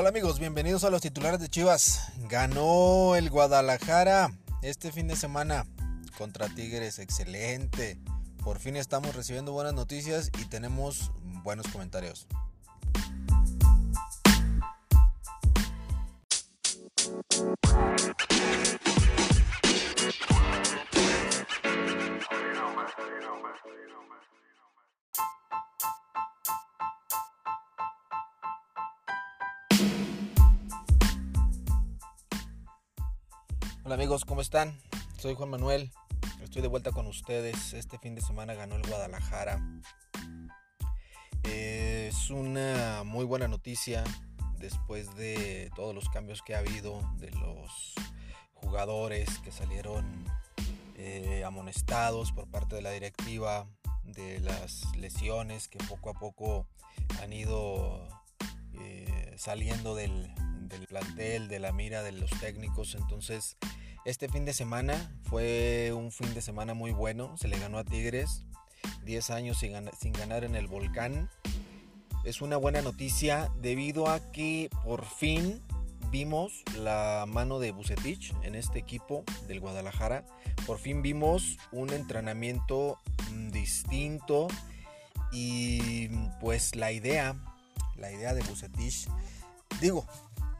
Hola amigos, bienvenidos a los titulares de Chivas. Ganó el Guadalajara este fin de semana contra Tigres, excelente. Por fin estamos recibiendo buenas noticias y tenemos buenos comentarios. Hola amigos, ¿cómo están? Soy Juan Manuel. Estoy de vuelta con ustedes. Este fin de semana ganó el Guadalajara. Es una muy buena noticia después de todos los cambios que ha habido, de los jugadores que salieron eh, amonestados por parte de la directiva, de las lesiones que poco a poco han ido eh, saliendo del, del plantel, de la mira de los técnicos. Entonces, este fin de semana fue un fin de semana muy bueno. Se le ganó a Tigres. 10 años sin, ganar en el volcán. Es una buena noticia debido a que por fin vimos la mano de Bucetich en este equipo del Guadalajara. Por fin vimos un entrenamiento mm, distinto y pues la idea, la idea de Bucetich, digo,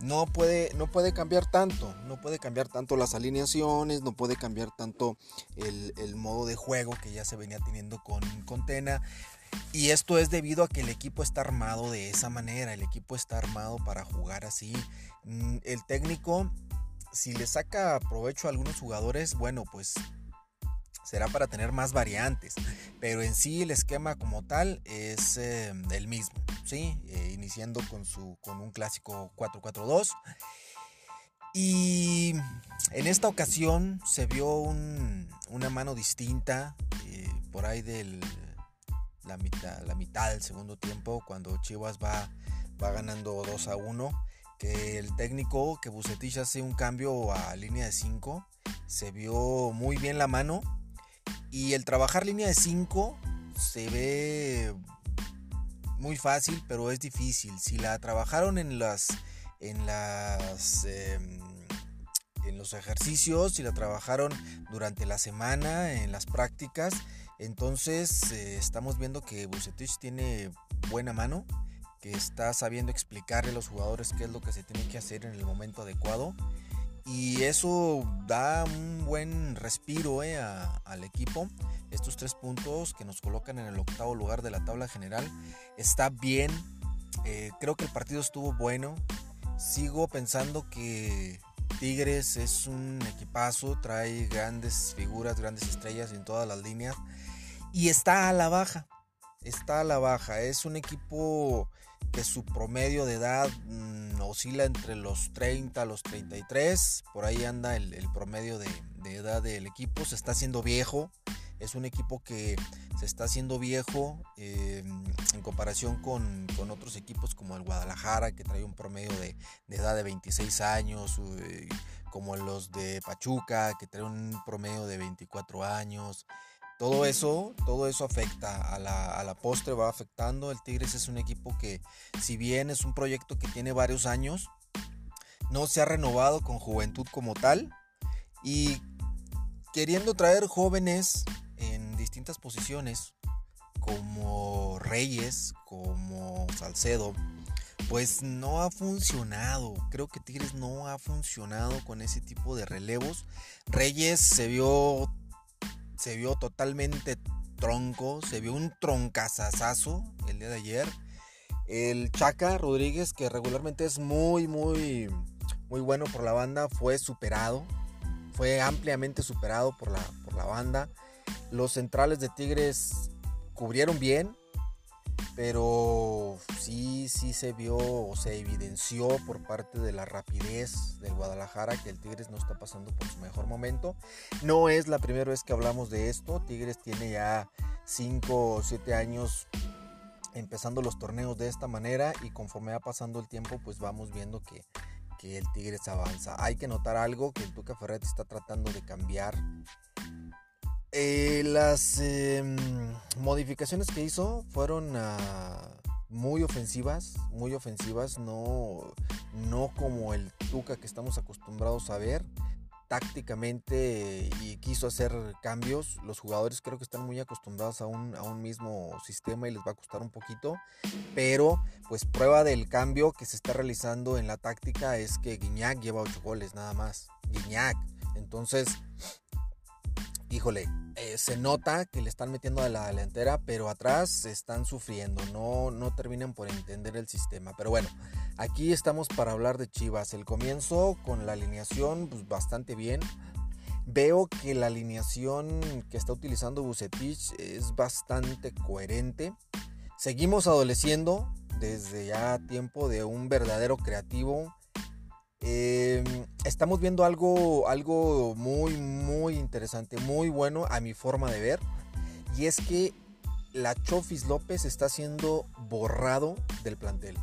no puede, no puede cambiar tanto, no puede cambiar tanto las alineaciones, no puede cambiar tanto el, el modo de juego que ya se venía teniendo con, con Tena. Y esto es debido a que el equipo está armado de esa manera, el equipo está armado para jugar así. Mm, el técnico, si le saca provecho a algunos jugadores, bueno, pues será para tener más variantes, pero en sí el esquema como tal es eh, el mismo, ¿sí? Eh, iniciando con, su, con un clásico 4-4-2. Y en esta ocasión se vio un, una mano distinta eh, por ahí de la mitad, la mitad del segundo tiempo, cuando Chivas va, va ganando 2 a 1, que el técnico, que Bucetich hace un cambio a línea de 5, se vio muy bien la mano y el trabajar línea de 5 se ve muy fácil, pero es difícil. Si la trabajaron en las en las em, en los ejercicios, si la trabajaron durante la semana en las prácticas, entonces eh, estamos viendo que Bucetich tiene buena mano, que está sabiendo explicarle a los jugadores qué es lo que se tiene que hacer en el momento adecuado y eso da un buen respiro eh, al equipo. Estos tres puntos que nos colocan en el octavo lugar de la tabla general está bien. Eh, creo que el partido estuvo bueno. Sigo pensando que Tigres es un equipazo, trae grandes figuras, grandes estrellas en todas las líneas y está a la baja. Está a la baja. Es un equipo que su promedio de edad mm, oscila entre los 30 a los 33. Por ahí anda el, promedio de, edad del equipo. Se está haciendo viejo. Es un equipo que se está haciendo viejo em, en comparación con, otros equipos como el Guadalajara, que trae un promedio de, edad de 26 años, eh, como los de Pachuca, que trae un promedio de 24 años. Todo eso, todo eso afecta a la, postre, va afectando. El Tigres es un equipo que, si bien es un proyecto que tiene varios años, no se ha renovado con juventud como tal. Y queriendo traer jóvenes en distintas posiciones, como Reyes, como Salcedo, pues no ha funcionado. Creo que Tigres no ha funcionado con ese tipo de relevos. Reyes se vio se vio totalmente tronco, se vio un troncazazazo el día de ayer. El Chaca Rodríguez, que regularmente es muy, muy, muy bueno por la banda, fue superado. Fue ampliamente superado por la, por la banda. Los centrales de Tigres cubrieron bien, pero sí, sí se vio o se evidenció por parte de la rapidez del Guadalajara que el Tigres no está pasando por su mejor momento. No es la primera vez que hablamos de esto, Tigres tiene ya 5 o 7 años empezando los torneos de esta manera y conforme va pasando el tiempo pues vamos viendo que, que el Tigres avanza. Hay que notar algo que el Tuca Ferretti está tratando de cambiar eh, las em, modificaciones que hizo fueron a, muy ofensivas, muy ofensivas, no, no como el Tuca que estamos acostumbrados a ver tácticamente y quiso hacer cambios. Los jugadores creo que están muy acostumbrados a un, a un, mismo sistema y les va a costar un poquito. Pero pues prueba del cambio que se está realizando en la táctica es que Guiñac lleva 8 goles nada más. Guiñac. Entonces, híjole, eh, se nota que le están metiendo a la delantera, pero atrás están sufriendo, no, no terminan por entender el sistema. Pero bueno, aquí estamos para hablar de Chivas. El comienzo con la alineación, pues bastante bien. Veo que la alineación que está utilizando Bucetich es bastante coherente. Seguimos adoleciendo desde ya tiempo de un verdadero creativo Em, estamos viendo algo, algo muy, muy interesante, muy bueno a mi forma de ver. Y es que la Chofis López está siendo borrado del plantel.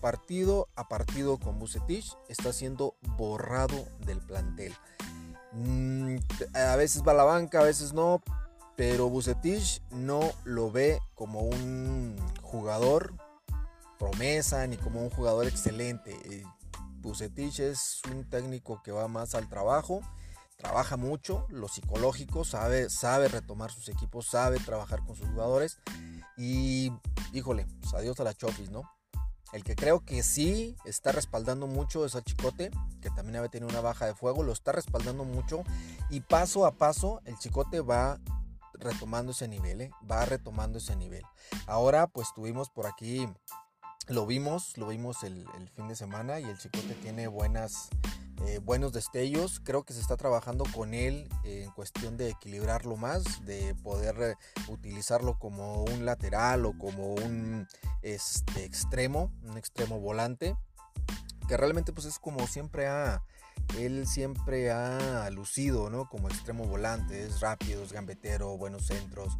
Partido a partido con Bucetich está siendo borrado del plantel. Mm, a veces va a la banca, a veces no. Pero Bucetich no lo ve como un jugador promesa ni como un jugador excelente. Bucetich es un técnico que va más al trabajo, trabaja mucho, lo psicológico, sabe, sabe retomar sus equipos, sabe trabajar con sus jugadores. Y híjole, pues adiós a la Chofis, ¿no? El que creo que sí está respaldando mucho es a Chicote, que también había tenido una baja de fuego, lo está respaldando mucho y paso a paso el Chicote va retomando ese nivel, ¿eh? va retomando ese nivel. Ahora pues tuvimos por aquí lo vimos, lo vimos el, fin de semana y el Chicote tiene buenas, eh, buenos destellos. Creo que se está trabajando con él en cuestión de equilibrarlo más, de poder eh, utilizarlo como un lateral o como un este, extremo, un extremo volante. Que realmente pues es como siempre ha, él siempre ha lucido, ¿no? Como extremo volante, es rápido, es gambetero, buenos centros.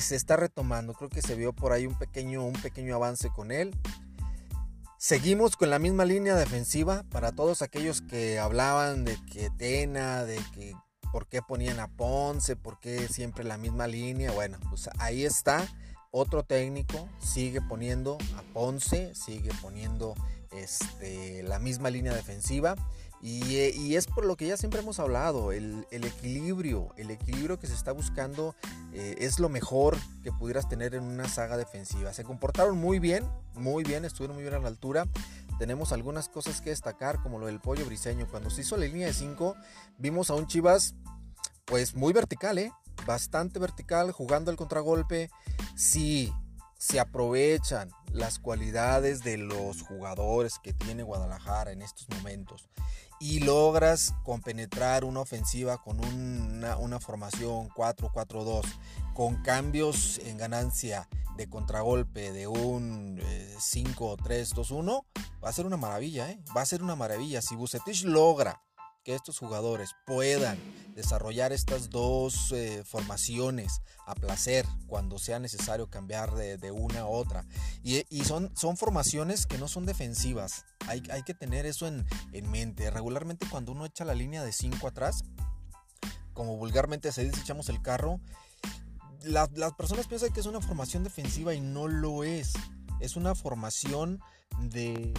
Se está retomando. Creo que se vio por ahí un pequeño, un pequeño avance con él. Seguimos con la misma línea defensiva para todos aquellos que hablaban de que Tena, de que por qué ponían a Ponce, por qué siempre la misma línea. Bueno, pues ahí está. Otro técnico sigue poniendo a Ponce, sigue poniendo este, la misma línea defensiva. Eh, y, es por lo que ya siempre hemos hablado, el, equilibrio, el equilibrio que se está buscando eh, es lo mejor que pudieras tener en una saga defensiva. Se comportaron muy bien, muy bien, estuvieron muy bien a la altura. Tenemos algunas cosas que destacar, como lo del pollo briseño. Cuando se hizo la línea de 5, vimos a un Chivas pues muy vertical, ¿eh? bastante vertical, jugando el contragolpe. Sí, se aprovechan las cualidades de los jugadores que tiene Guadalajara en estos momentos y logras compenetrar una ofensiva con una, formación 4-4-2 con cambios en ganancia de contragolpe de un 5-3-2-1, eh, va a ser una maravilla, ¿eh? va a ser una maravilla. Si Bucetich logra que estos jugadores puedan desarrollar estas dos eh, formaciones a placer cuando sea necesario cambiar de, una a otra. Y, son, son formaciones que no son defensivas. Hay, hay que tener eso en, mente. Regularmente cuando uno echa la línea de 5 atrás, como vulgarmente se dice, echamos el carro, las personas piensan que es una formación defensiva y no lo es. Es una formación de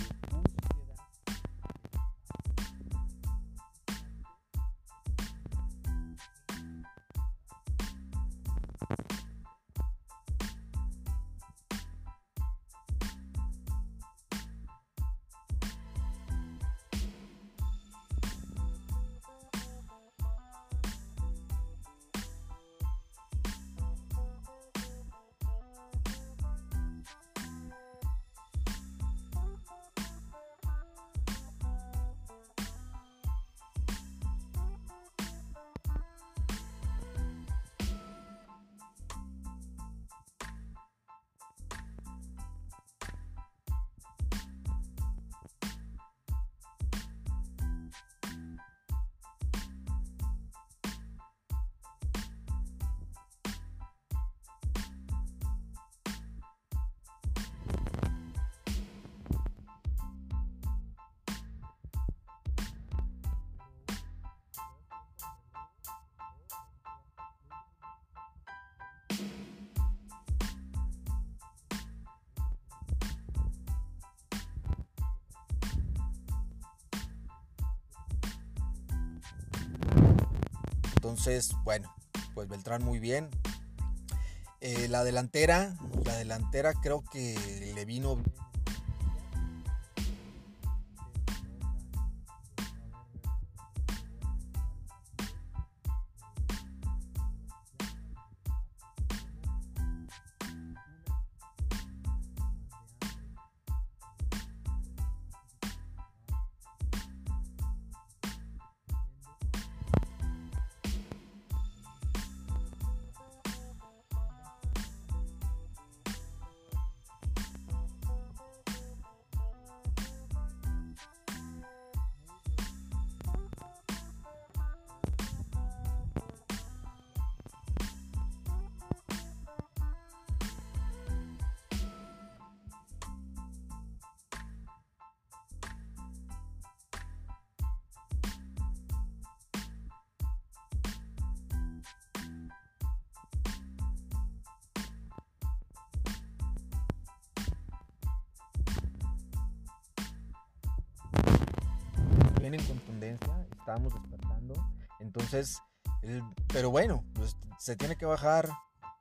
Entonces, bueno, pues Beltrán muy bien. Eh, la delantera, la delantera creo que le vino en contundencia, estábamos despertando. Entonces, pero bueno, pues, se tiene que bajar,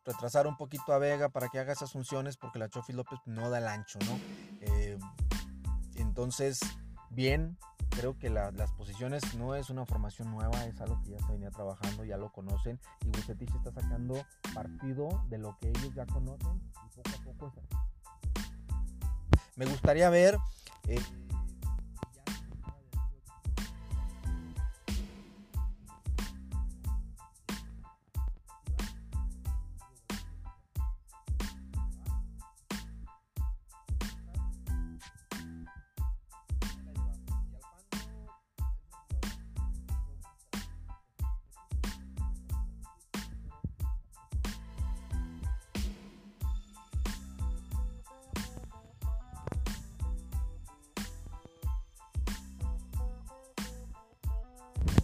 retrasar un poquito a Vega para que haga esas funciones porque la Chofi López no da el ancho, ¿no? Eh, entonces, bien, creo que las posiciones no es una formación nueva, es algo que ya se venía trabajando, ya lo conocen y Bucetich está sacando partido de lo que ellos ya conocen y poco a poco Me gustaría ver eh,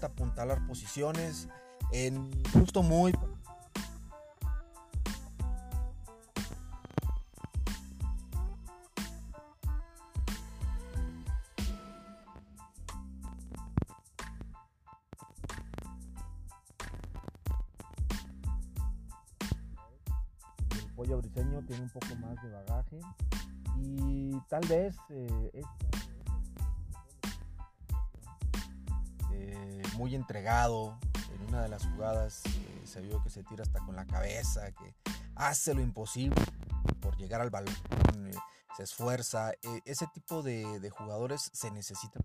apuntalar posiciones en justo muy pollo briseño tiene un poco más de bagaje y tal vez eh, muy entregado. En una de las jugadas eh, se vio que se tira hasta con la cabeza, que hace lo imposible por llegar al balón, eh, se esfuerza. Eh, ese tipo de, jugadores se necesita.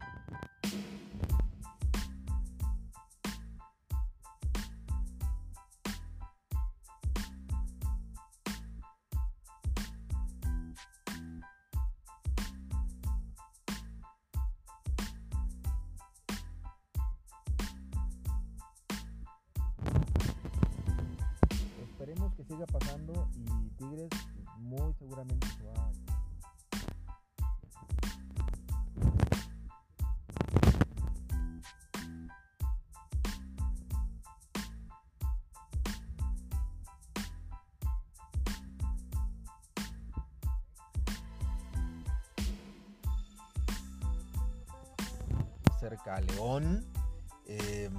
Cerca a León. Eh,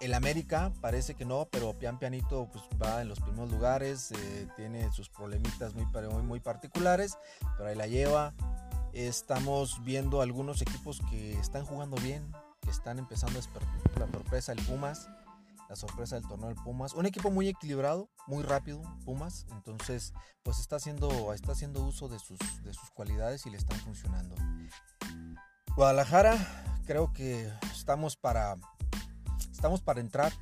el América parece que no, pero pian pianito pues, va en los primeros lugares, eh, tiene sus problemitas muy, muy, muy particulares, pero ahí la lleva. Estamos viendo algunos equipos que están jugando bien, que están empezando a despertar. La sorpresa del Pumas, la sorpresa del torneo del Pumas. Un equipo muy equilibrado, muy rápido, Pumas. Entonces, pues está haciendo, está haciendo uso de sus, de sus cualidades y le están funcionando. Guadalajara, creo que estamos para Estamos para entrar.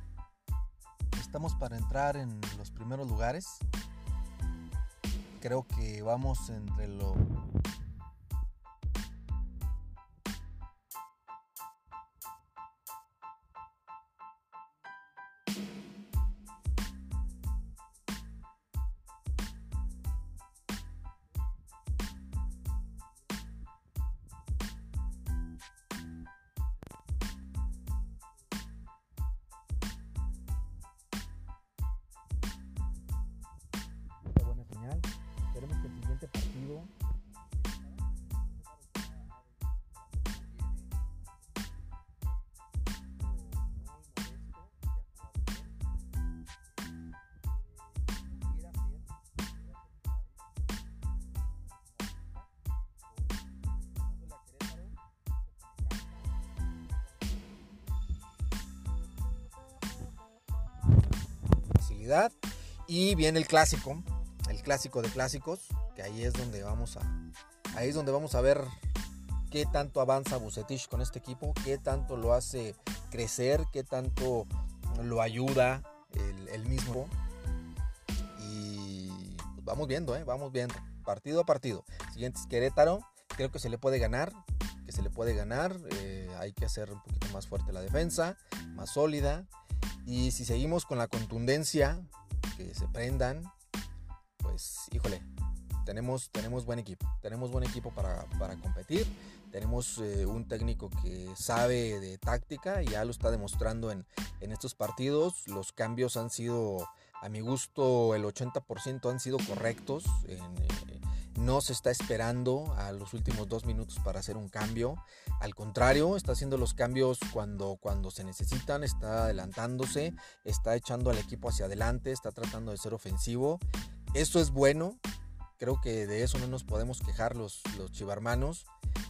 Estamos para entrar en los primeros lugares. Creo que vamos entre lo Y viene el clásico, el clásico de clásicos, que ahí es donde vamos a, ahí es donde vamos a ver qué tanto avanza Bucetich con este equipo, qué tanto lo hace crecer, qué tanto lo ayuda el, mismo. Y pues, vamos viendo, ¿eh? vamos viendo, partido a partido. Siguiente es Querétaro, creo que se le puede ganar, que se le puede ganar. Eh, hay que hacer un poquito más fuerte la defensa, más sólida. Y si seguimos con la contundencia, que se prendan, pues híjole, tenemos, tenemos buen equipo. Tenemos buen equipo para, competir. Tenemos eh, un técnico que sabe de táctica y ya lo está demostrando en, en estos partidos. Los cambios han sido, a mi gusto, el 80% han sido correctos. En, eh, no se está esperando a los últimos dos minutos para hacer un cambio. Al contrario, está haciendo los cambios cuando, cuando se necesitan, está adelantándose, está echando al equipo hacia adelante, está tratando de ser ofensivo. Esto es bueno. Creo que de eso no nos podemos quejar los, los chivarmanos.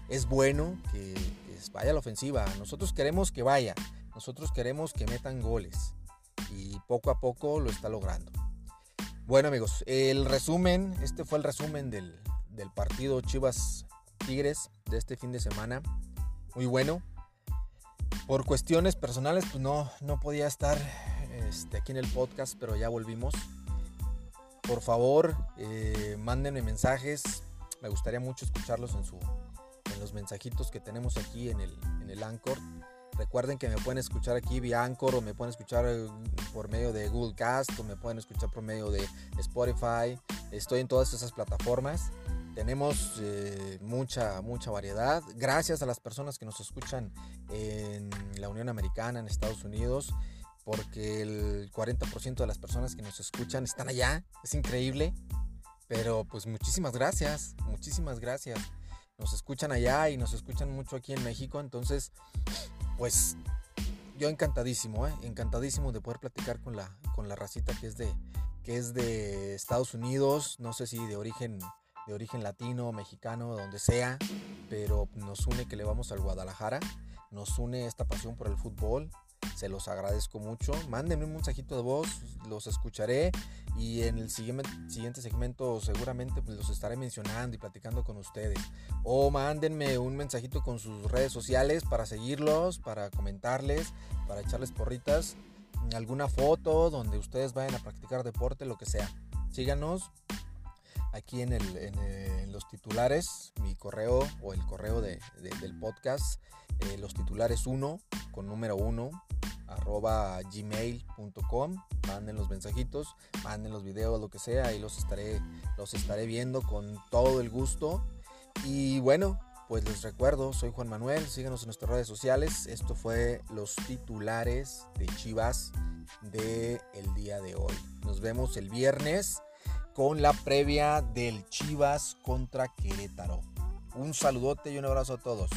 Es bueno que, que vaya a la ofensiva. Nosotros queremos que vaya. Nosotros queremos que metan goles. Y poco a poco lo está logrando. Bueno amigos, el resumen, este fue el resumen del, partido Chivas Tigres de este fin de semana. Muy bueno. Por cuestiones personales, pues no, no podía estar este, aquí en el podcast, pero ya volvimos. Por favor, eh, mándenme mensajes. Me gustaría mucho escucharlos en, su, en los mensajitos que tenemos aquí en el, en el Anchor. Recuerden que me pueden escuchar aquí vía Anchor o me pueden escuchar eh, por medio de Google Cast o me pueden escuchar por medio de Spotify. Estoy en todas esas plataformas. Tenemos eh, mucha, mucha variedad. Gracias a las personas que nos escuchan en la Unión Americana, en Estados Unidos, porque el 40% de las personas que nos escuchan están allá. Es increíble. Pero pues muchísimas gracias, muchísimas gracias. Nos escuchan allá y nos escuchan mucho aquí en México. Entonces, pues yo encantadísimo, ¿eh? encantadísimo de poder platicar con la, con la racita que es de, que es de Estados Unidos, no sé si de origen, de origen latino, mexicano, donde sea, pero nos une que le vamos al Guadalajara, nos une esta pasión por el fútbol, se los agradezco mucho. Mándenme un mensajito de voz, los escucharé y en el siguiente, segmento seguramente pues, los estaré mencionando y platicando con ustedes. O mándenme un mensajito con sus redes sociales para seguirlos, para comentarles, para echarles porritas, alguna foto donde ustedes vayan a practicar deporte, lo que sea. Síganos aquí en, los titulares, mi correo o el correo del podcast, eh, los titulares 1 con número 1 arroba gmail.com manden los mensajitos manden los videos lo que sea y los estaré los estaré viendo con todo el gusto. Y bueno pues les recuerdo soy Juan Manuel síganos en nuestras redes sociales. Esto fue los titulares de Chivas de el día de hoy. Nos vemos el viernes con la previa del Chivas contra Querétaro. Un saludote y un abrazo a todos